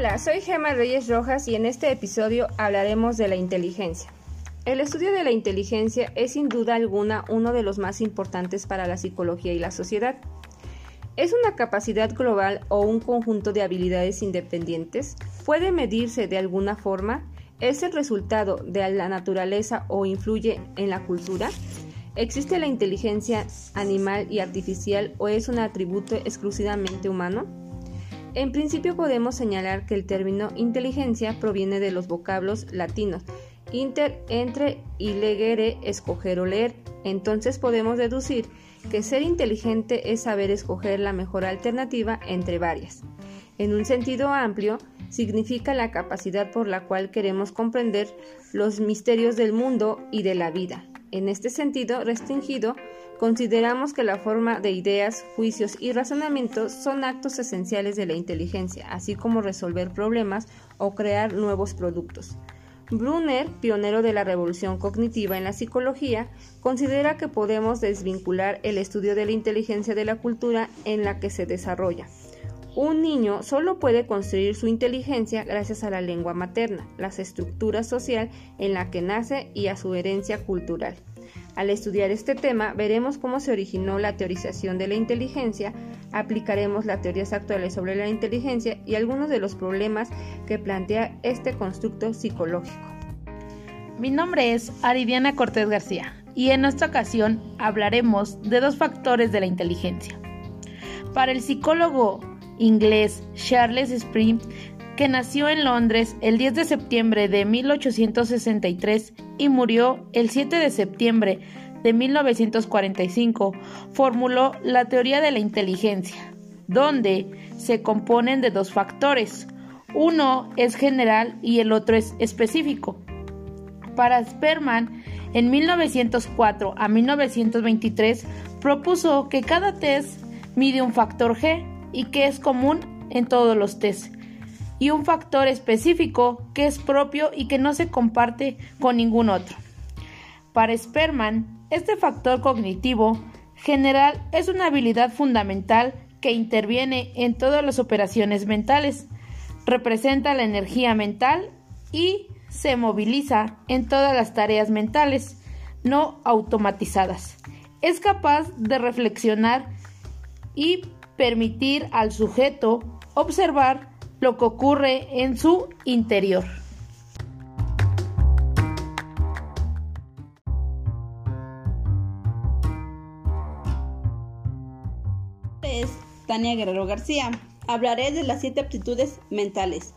Hola, soy Gemma Reyes Rojas y en este episodio hablaremos de la inteligencia. El estudio de la inteligencia es sin duda alguna uno de los más importantes para la psicología y la sociedad. ¿Es una capacidad global o un conjunto de habilidades independientes? ¿Puede medirse de alguna forma? ¿Es el resultado de la naturaleza o influye en la cultura? ¿Existe la inteligencia animal y artificial o es un atributo exclusivamente humano? En principio podemos señalar que el término inteligencia proviene de los vocablos latinos inter, entre y legere, escoger o leer. Entonces podemos deducir que ser inteligente es saber escoger la mejor alternativa entre varias. En un sentido amplio, significa la capacidad por la cual queremos comprender los misterios del mundo y de la vida. En este sentido restringido, consideramos que la forma de ideas, juicios y razonamientos son actos esenciales de la inteligencia, así como resolver problemas o crear nuevos productos. Brunner, pionero de la revolución cognitiva en la psicología, considera que podemos desvincular el estudio de la inteligencia de la cultura en la que se desarrolla. Un niño solo puede construir su inteligencia gracias a la lengua materna, la estructura social en la que nace y a su herencia cultural. Al estudiar este tema, veremos cómo se originó la teorización de la inteligencia, aplicaremos las teorías actuales sobre la inteligencia y algunos de los problemas que plantea este constructo psicológico. Mi nombre es Aridiana Cortés García y en esta ocasión hablaremos de dos factores de la inteligencia. Para el psicólogo inglés Charles Spring, que nació en Londres el 10 de septiembre de 1863 y murió el 7 de septiembre de 1945, formuló la teoría de la inteligencia, donde se componen de dos factores. Uno es general y el otro es específico. Para Sperman, en 1904 a 1923, propuso que cada test mide un factor G y que es común en todos los test y un factor específico que es propio y que no se comparte con ningún otro. Para Sperman, este factor cognitivo general es una habilidad fundamental que interviene en todas las operaciones mentales, representa la energía mental y se moviliza en todas las tareas mentales no automatizadas. Es capaz de reflexionar y permitir al sujeto observar lo que ocurre en su interior. Es Tania Guerrero García. Hablaré de las siete aptitudes mentales.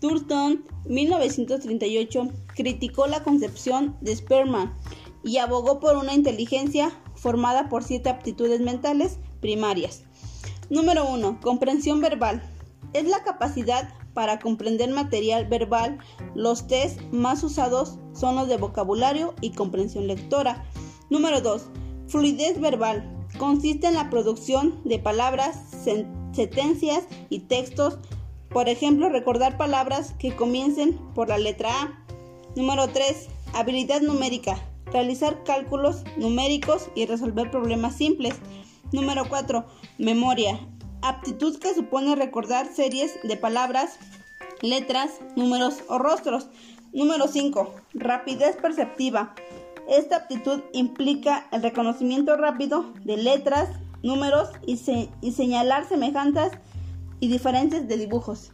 Turton, 1938, criticó la concepción de Sperman y abogó por una inteligencia formada por siete aptitudes mentales primarias. Número 1. Comprensión verbal es la capacidad para comprender material verbal. Los test más usados son los de vocabulario y comprensión lectora. Número 2. Fluidez verbal. Consiste en la producción de palabras, sentencias y textos. Por ejemplo, recordar palabras que comiencen por la letra A. Número 3. Habilidad numérica. Realizar cálculos numéricos y resolver problemas simples. Número 4. Memoria aptitud que supone recordar series de palabras, letras, números o rostros. Número 5. Rapidez perceptiva. Esta aptitud implica el reconocimiento rápido de letras, números y, señalar semejanzas y diferencias de dibujos.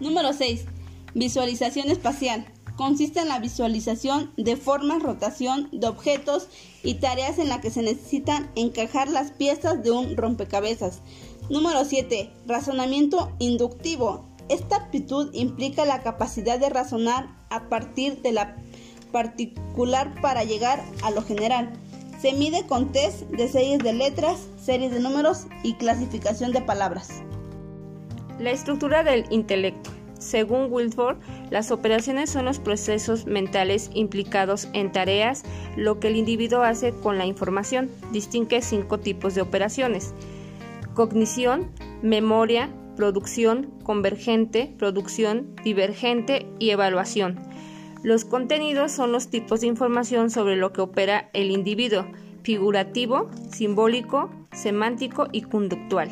Número 6. Visualización espacial. Consiste en la visualización de formas, rotación de objetos y tareas en las que se necesitan encajar las piezas de un rompecabezas. Número 7. Razonamiento inductivo. Esta aptitud implica la capacidad de razonar a partir de la particular para llegar a lo general. Se mide con test de series de letras, series de números y clasificación de palabras. La estructura del intelecto. Según Wilford, las operaciones son los procesos mentales implicados en tareas, lo que el individuo hace con la información. Distingue cinco tipos de operaciones cognición, memoria, producción, convergente, producción, divergente y evaluación. Los contenidos son los tipos de información sobre lo que opera el individuo, figurativo, simbólico, semántico y conductual.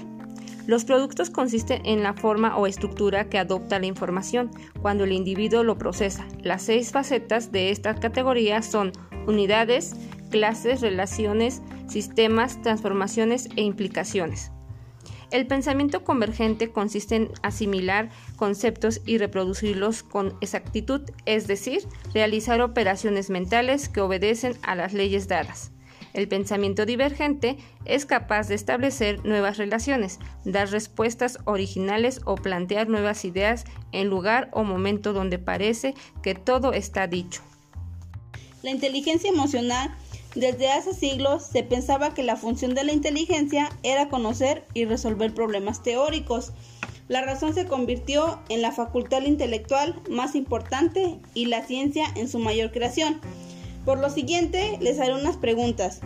Los productos consisten en la forma o estructura que adopta la información cuando el individuo lo procesa. Las seis facetas de esta categoría son unidades, clases, relaciones, sistemas, transformaciones e implicaciones. El pensamiento convergente consiste en asimilar conceptos y reproducirlos con exactitud, es decir, realizar operaciones mentales que obedecen a las leyes dadas. El pensamiento divergente es capaz de establecer nuevas relaciones, dar respuestas originales o plantear nuevas ideas en lugar o momento donde parece que todo está dicho. La inteligencia emocional desde hace siglos se pensaba que la función de la inteligencia era conocer y resolver problemas teóricos. La razón se convirtió en la facultad intelectual más importante y la ciencia en su mayor creación. Por lo siguiente, les haré unas preguntas.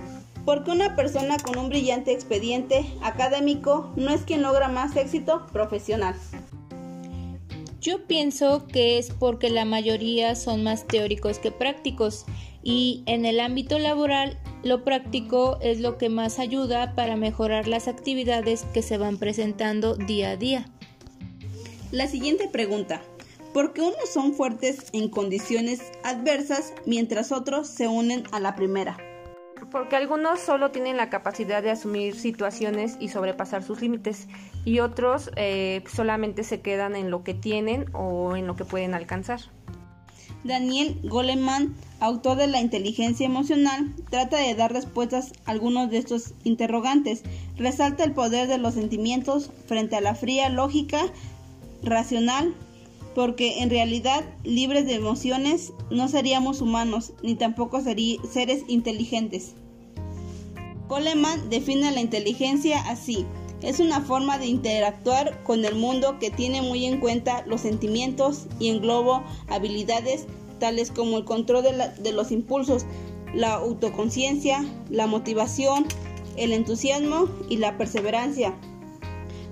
¿Por qué una persona con un brillante expediente académico no es quien logra más éxito profesional? Yo pienso que es porque la mayoría son más teóricos que prácticos y en el ámbito laboral lo práctico es lo que más ayuda para mejorar las actividades que se van presentando día a día. La siguiente pregunta. ¿Por qué unos son fuertes en condiciones adversas mientras otros se unen a la primera? Porque algunos solo tienen la capacidad de asumir situaciones y sobrepasar sus límites y otros eh, solamente se quedan en lo que tienen o en lo que pueden alcanzar. Daniel Goleman, autor de La inteligencia emocional, trata de dar respuestas a algunos de estos interrogantes. Resalta el poder de los sentimientos frente a la fría lógica racional, porque en realidad libres de emociones no seríamos humanos ni tampoco seres inteligentes. Goleman define la inteligencia así. Es una forma de interactuar con el mundo que tiene muy en cuenta los sentimientos y engloba habilidades tales como el control de, los impulsos, la autoconciencia, la motivación, el entusiasmo y la perseverancia,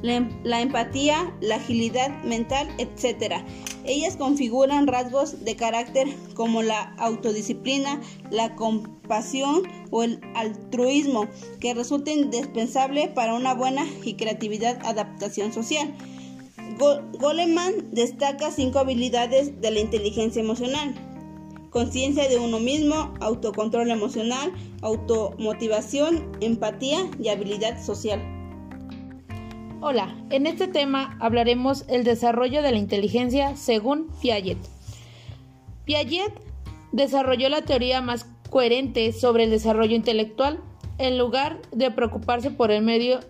la, em, la, empatía, la agilidad mental, etc. Ellas configuran rasgos de carácter como la autodisciplina, la compasión o el altruismo que resulta indispensable para una buena y creatividad adaptación social. Goleman destaca cinco habilidades de la inteligencia emocional. Conciencia de uno mismo, autocontrol emocional, automotivación, empatía y habilidad social. Hola, en este tema hablaremos el desarrollo de la inteligencia según Piaget. Piaget desarrolló la teoría más coherente sobre el desarrollo intelectual. En lugar de preocuparse por el medio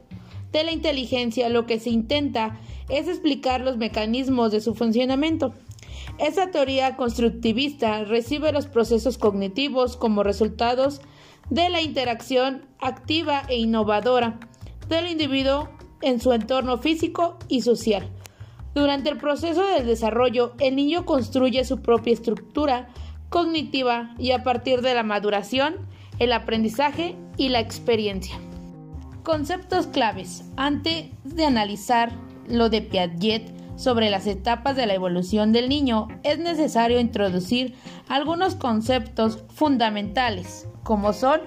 de la inteligencia, lo que se intenta es explicar los mecanismos de su funcionamiento. Esta teoría constructivista recibe los procesos cognitivos como resultados de la interacción activa e innovadora del individuo en su entorno físico y social. Durante el proceso del desarrollo, el niño construye su propia estructura cognitiva y a partir de la maduración, el aprendizaje y la experiencia. Conceptos claves. Antes de analizar lo de Piaget sobre las etapas de la evolución del niño, es necesario introducir algunos conceptos fundamentales, como son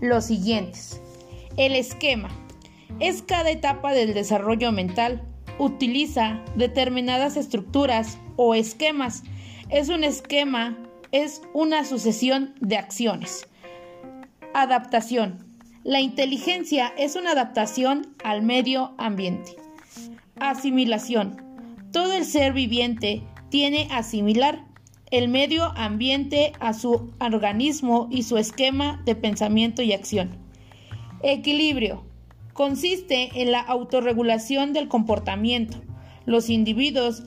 los siguientes. El esquema es cada etapa del desarrollo mental. Utiliza determinadas estructuras o esquemas. Es un esquema, es una sucesión de acciones. Adaptación. La inteligencia es una adaptación al medio ambiente. Asimilación. Todo el ser viviente tiene asimilar el medio ambiente a su organismo y su esquema de pensamiento y acción. Equilibrio. Consiste en la autorregulación del comportamiento. Los individuos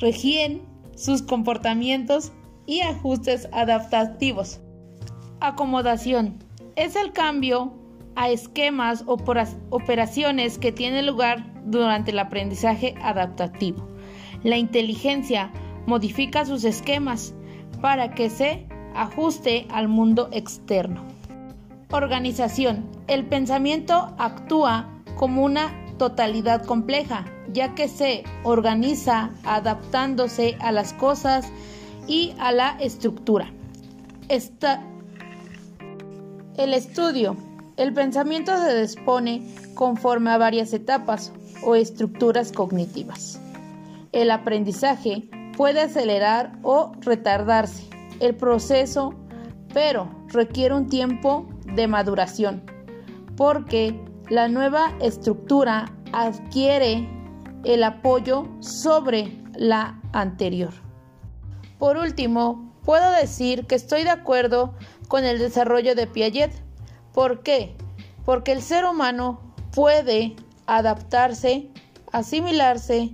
regíen sus comportamientos y ajustes adaptativos. Acomodación. Es el cambio a esquemas o operaciones que tienen lugar durante el aprendizaje adaptativo. La inteligencia modifica sus esquemas para que se ajuste al mundo externo. Organización. El pensamiento actúa como una totalidad compleja, ya que se organiza adaptándose a las cosas y a la estructura. el estudio el pensamiento se dispone conforme a varias etapas o estructuras cognitivas. El aprendizaje puede acelerar o retardarse el proceso, pero requiere un tiempo de maduración, porque la nueva estructura adquiere el apoyo sobre la anterior. Por último, puedo decir que estoy de acuerdo con el desarrollo de Piaget. ¿Por qué? Porque el ser humano puede adaptarse, asimilarse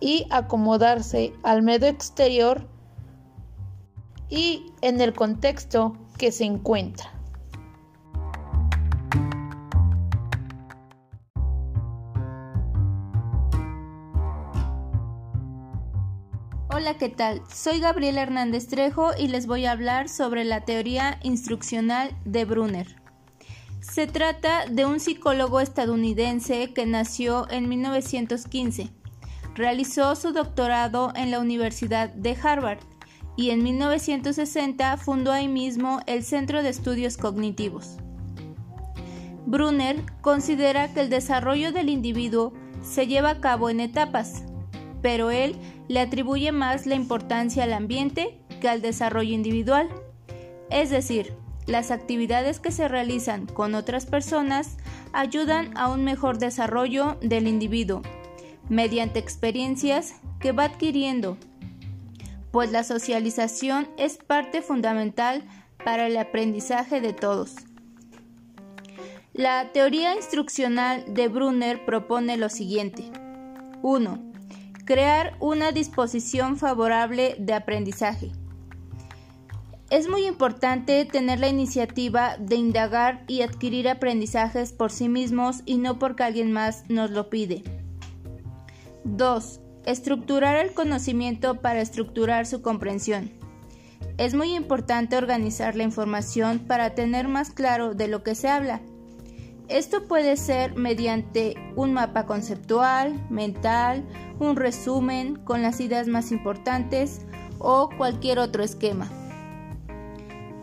y acomodarse al medio exterior y en el contexto que se encuentra. Hola, ¿qué tal? Soy Gabriela Hernández Trejo y les voy a hablar sobre la teoría instruccional de Brunner. Se trata de un psicólogo estadounidense que nació en 1915. Realizó su doctorado en la Universidad de Harvard y en 1960 fundó ahí mismo el Centro de Estudios Cognitivos. Brunner considera que el desarrollo del individuo se lleva a cabo en etapas, pero él le atribuye más la importancia al ambiente que al desarrollo individual. Es decir, las actividades que se realizan con otras personas ayudan a un mejor desarrollo del individuo mediante experiencias que va adquiriendo pues la socialización es parte fundamental para el aprendizaje de todos. La teoría instruccional de Brunner propone lo siguiente. 1. Crear una disposición favorable de aprendizaje. Es muy importante tener la iniciativa de indagar y adquirir aprendizajes por sí mismos y no porque alguien más nos lo pide. 2. Estructurar el conocimiento para estructurar su comprensión. Es muy importante organizar la información para tener más claro de lo que se habla. Esto puede ser mediante un mapa conceptual, mental, un resumen con las ideas más importantes o cualquier otro esquema.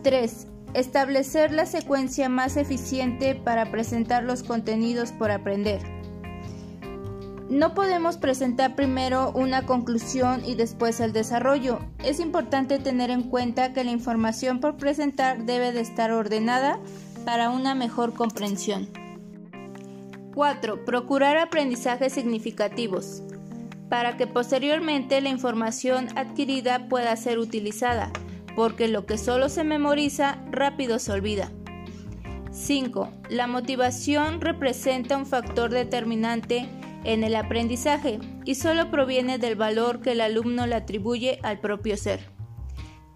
3. Establecer la secuencia más eficiente para presentar los contenidos por aprender. No podemos presentar primero una conclusión y después el desarrollo. Es importante tener en cuenta que la información por presentar debe de estar ordenada para una mejor comprensión. 4. Procurar aprendizajes significativos para que posteriormente la información adquirida pueda ser utilizada, porque lo que solo se memoriza rápido se olvida. 5. La motivación representa un factor determinante en el aprendizaje y solo proviene del valor que el alumno le atribuye al propio ser.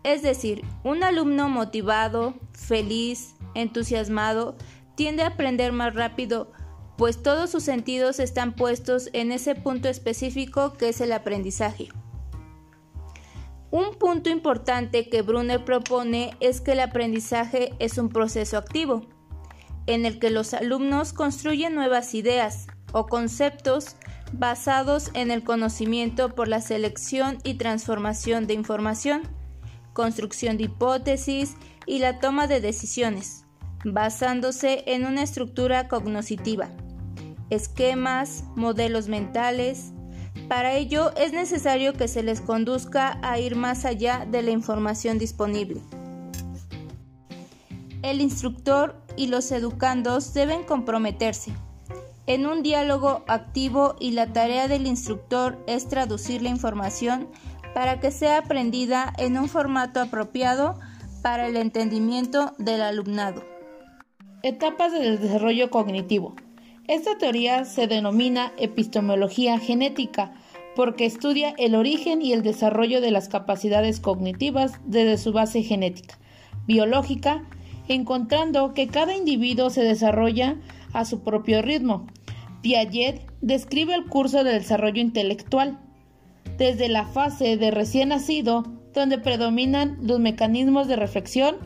Es decir, un alumno motivado, feliz, entusiasmado, tiende a aprender más rápido, pues todos sus sentidos están puestos en ese punto específico que es el aprendizaje. Un punto importante que Brunner propone es que el aprendizaje es un proceso activo, en el que los alumnos construyen nuevas ideas, o conceptos basados en el conocimiento por la selección y transformación de información, construcción de hipótesis y la toma de decisiones, basándose en una estructura cognoscitiva, esquemas, modelos mentales. Para ello es necesario que se les conduzca a ir más allá de la información disponible. El instructor y los educandos deben comprometerse en un diálogo activo y la tarea del instructor es traducir la información para que sea aprendida en un formato apropiado para el entendimiento del alumnado. Etapas del desarrollo cognitivo. Esta teoría se denomina epistemología genética porque estudia el origen y el desarrollo de las capacidades cognitivas desde su base genética, biológica, encontrando que cada individuo se desarrolla a su propio ritmo, Piaget describe el curso de desarrollo intelectual, desde la fase de recién nacido, donde predominan los mecanismos de reflexión,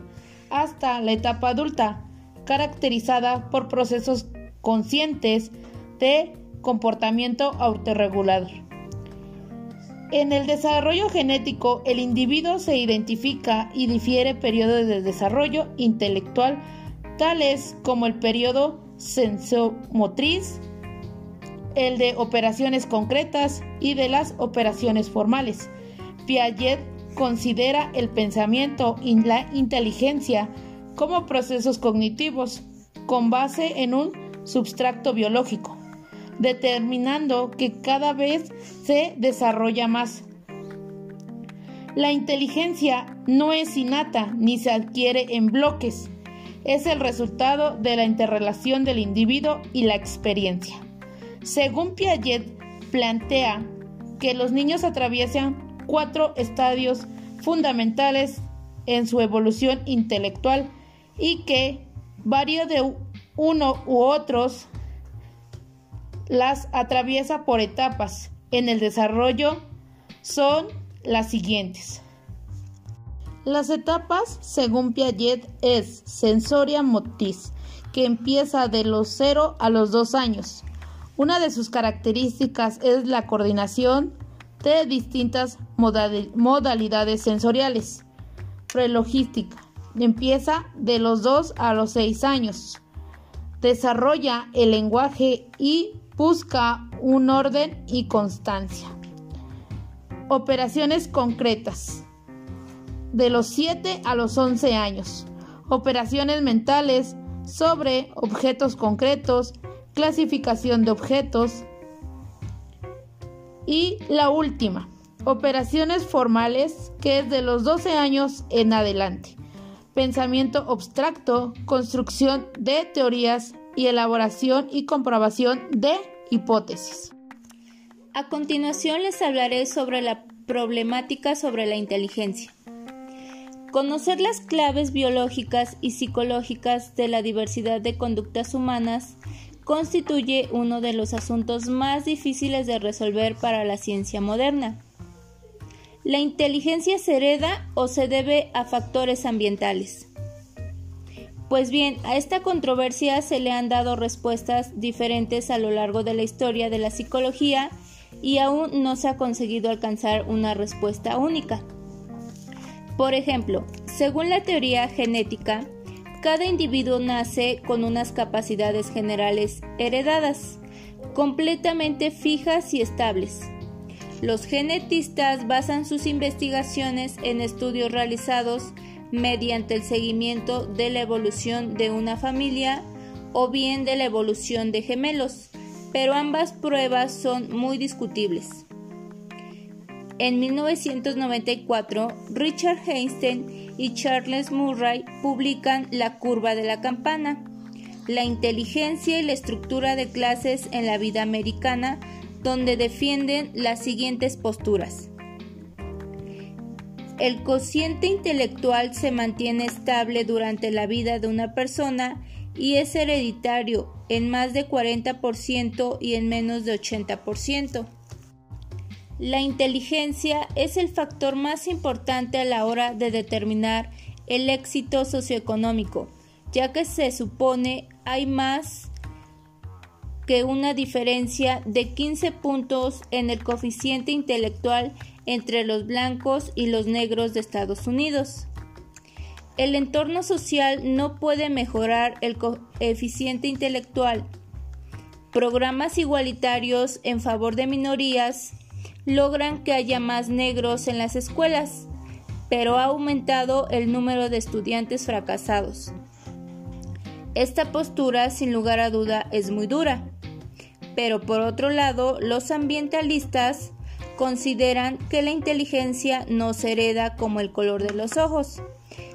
hasta la etapa adulta, caracterizada por procesos conscientes de comportamiento autorregulador. En el desarrollo genético, el individuo se identifica y difiere periodos de desarrollo intelectual tales como el periodo sensomotriz, el de operaciones concretas y de las operaciones formales. Piaget considera el pensamiento y la inteligencia como procesos cognitivos con base en un substrato biológico, determinando que cada vez se desarrolla más. La inteligencia no es innata ni se adquiere en bloques, es el resultado de la interrelación del individuo y la experiencia. Según Piaget, plantea que los niños atraviesan cuatro estadios fundamentales en su evolución intelectual y que varios de uno u otros las atraviesa por etapas en el desarrollo son las siguientes. Las etapas, según Piaget, es sensoria motriz, que empieza de los 0 a los 2 años. Una de sus características es la coordinación de distintas modalidades sensoriales. Prelogística. Empieza de los 2 a los 6 años. Desarrolla el lenguaje y busca un orden y constancia. Operaciones concretas. De los 7 a los 11 años. Operaciones mentales sobre objetos concretos, clasificación de objetos. Y la última, operaciones formales, que es de los 12 años en adelante. Pensamiento abstracto, construcción de teorías y elaboración y comprobación de hipótesis. A continuación les hablaré sobre la problemática sobre la inteligencia. Conocer las claves biológicas y psicológicas de la diversidad de conductas humanas constituye uno de los asuntos más difíciles de resolver para la ciencia moderna. ¿La inteligencia se hereda o se debe a factores ambientales? Pues bien, a esta controversia se le han dado respuestas diferentes a lo largo de la historia de la psicología y aún no se ha conseguido alcanzar una respuesta única. Por ejemplo, según la teoría genética, cada individuo nace con unas capacidades generales heredadas, completamente fijas y estables. Los genetistas basan sus investigaciones en estudios realizados mediante el seguimiento de la evolución de una familia o bien de la evolución de gemelos, pero ambas pruebas son muy discutibles. En 1994, Richard Einstein y Charles Murray publican La curva de la campana, la inteligencia y la estructura de clases en la vida americana, donde defienden las siguientes posturas. El cociente intelectual se mantiene estable durante la vida de una persona y es hereditario en más de 40% y en menos de 80%. La inteligencia es el factor más importante a la hora de determinar el éxito socioeconómico, ya que se supone hay más que una diferencia de 15 puntos en el coeficiente intelectual entre los blancos y los negros de Estados Unidos. El entorno social no puede mejorar el coeficiente intelectual. Programas igualitarios en favor de minorías logran que haya más negros en las escuelas, pero ha aumentado el número de estudiantes fracasados. Esta postura, sin lugar a duda, es muy dura. Pero por otro lado, los ambientalistas consideran que la inteligencia no se hereda como el color de los ojos,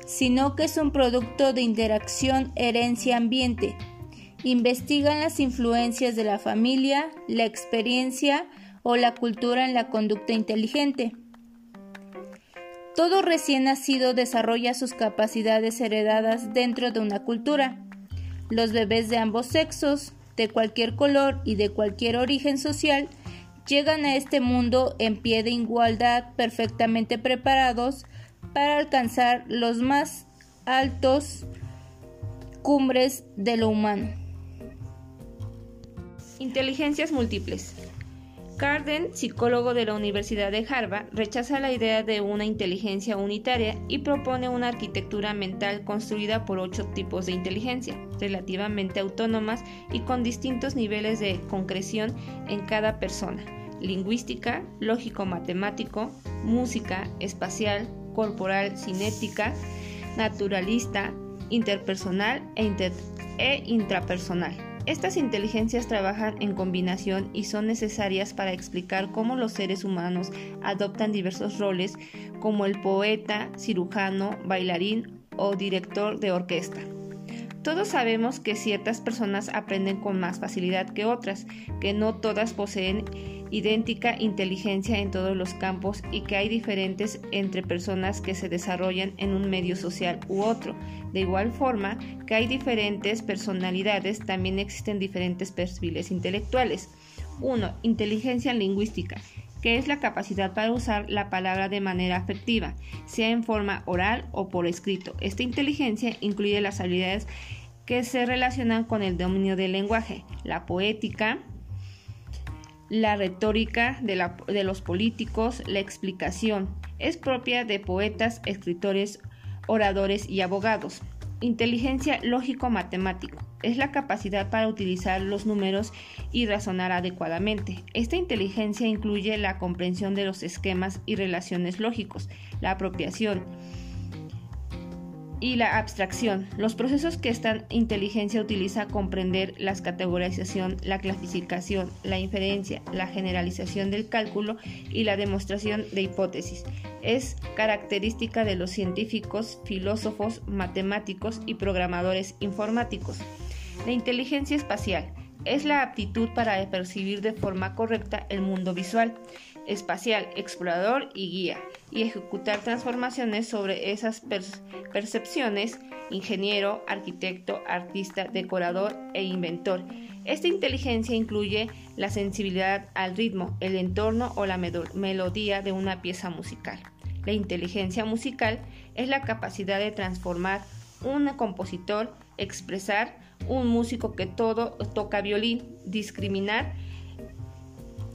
sino que es un producto de interacción herencia-ambiente. Investigan las influencias de la familia, la experiencia o la cultura en la conducta inteligente. Todo recién nacido desarrolla sus capacidades heredadas dentro de una cultura. Los bebés de ambos sexos, de cualquier color y de cualquier origen social, llegan a este mundo en pie de igualdad perfectamente preparados para alcanzar los más altos cumbres de lo humano. Inteligencias múltiples. Carden, psicólogo de la Universidad de Harvard, rechaza la idea de una inteligencia unitaria y propone una arquitectura mental construida por ocho tipos de inteligencia, relativamente autónomas y con distintos niveles de concreción en cada persona lingüística, lógico-matemático, música, espacial, corporal, cinética, naturalista, interpersonal e, e, intrapersonal. Estas inteligencias trabajan en combinación y son necesarias para explicar cómo los seres humanos adoptan diversos roles como el poeta, cirujano, bailarín o director de orquesta. Todos sabemos que ciertas personas aprenden con más facilidad que otras, que no todas poseen idéntica inteligencia en todos los campos y que hay diferentes entre personas que se desarrollan en un medio social u otro. De igual forma que hay diferentes personalidades, también existen diferentes perfiles intelectuales. 1. Inteligencia lingüística que es la capacidad para usar la palabra de manera afectiva, sea en forma oral o por escrito. Esta inteligencia incluye las habilidades que se relacionan con el dominio del lenguaje, la poética, la retórica de, de, los políticos, la explicación. Es propia de poetas, escritores, oradores y abogados. Inteligencia lógico-matemático. Es la capacidad para utilizar los números y razonar adecuadamente. Esta inteligencia incluye la comprensión de los esquemas y relaciones lógicos, la apropiación, y la abstracción. Los procesos que esta inteligencia utiliza comprender la categorización, la clasificación, la inferencia, la generalización del cálculo y la demostración de hipótesis. Es característica de los científicos, filósofos, matemáticos y programadores informáticos. La inteligencia espacial es la aptitud para percibir de forma correcta el mundo visual espacial, explorador y guía, y ejecutar transformaciones sobre esas percepciones, ingeniero, arquitecto, artista, decorador e inventor. Esta inteligencia incluye la sensibilidad al ritmo, el entorno o la melodía de una pieza musical. La inteligencia musical es la capacidad de transformar un compositor, expresar un músico que todo toca violín, discriminar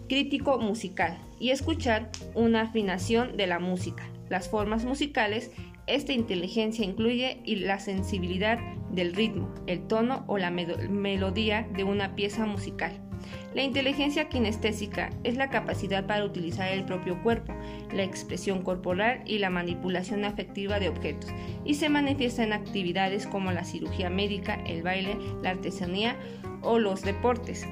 crítico musical y escuchar una afinación de la música. Las formas musicales, esta inteligencia incluye la sensibilidad del ritmo, el tono o la melodía de una pieza musical. La inteligencia kinestésica es la capacidad para utilizar el propio cuerpo, la expresión corporal y la manipulación afectiva de objetos, y se manifiesta en actividades como la cirugía médica, el baile, la artesanía o los deportes.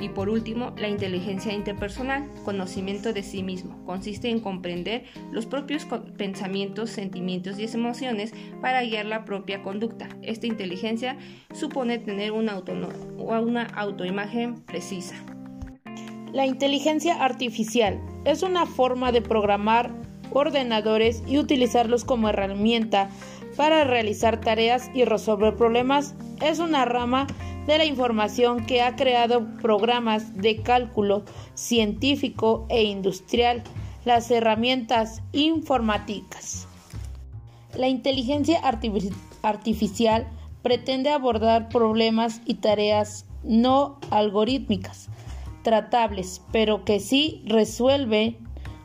Y por último, la inteligencia interpersonal, conocimiento de sí mismo, consiste en comprender los propios pensamientos, sentimientos y emociones para guiar la propia conducta. Esta inteligencia supone tener una, una autoimagen precisa. La inteligencia artificial es una forma de programar ordenadores y utilizarlos como herramienta para realizar tareas y resolver problemas. Es una rama de la información que ha creado programas de cálculo científico e industrial, las herramientas informáticas. La inteligencia artificial pretende abordar problemas y tareas no algorítmicas, tratables, pero que sí resuelven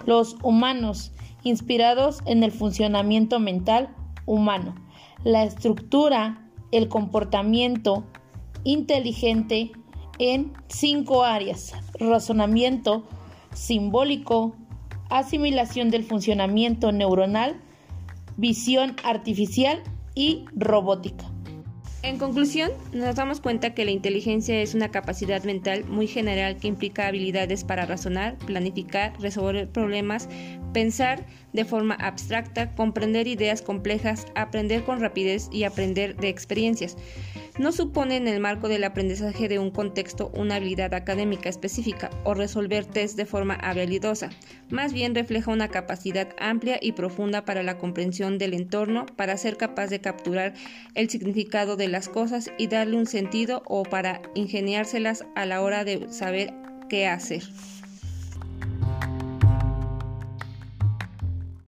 los humanos, inspirados en el funcionamiento mental humano, la estructura, el comportamiento, inteligente en cinco áreas, razonamiento, simbólico, asimilación del funcionamiento neuronal, visión artificial y robótica. En conclusión, nos damos cuenta que la inteligencia es una capacidad mental muy general que implica habilidades para razonar, planificar, resolver problemas, pensar de forma abstracta, comprender ideas complejas, aprender con rapidez y aprender de experiencias no supone en el marco del aprendizaje de un contexto una habilidad académica específica o resolver test de forma habilidosa, más bien refleja una capacidad amplia y profunda para la comprensión del entorno, para ser capaz de capturar el significado de las cosas y darle un sentido o para ingeniárselas a la hora de saber qué hacer.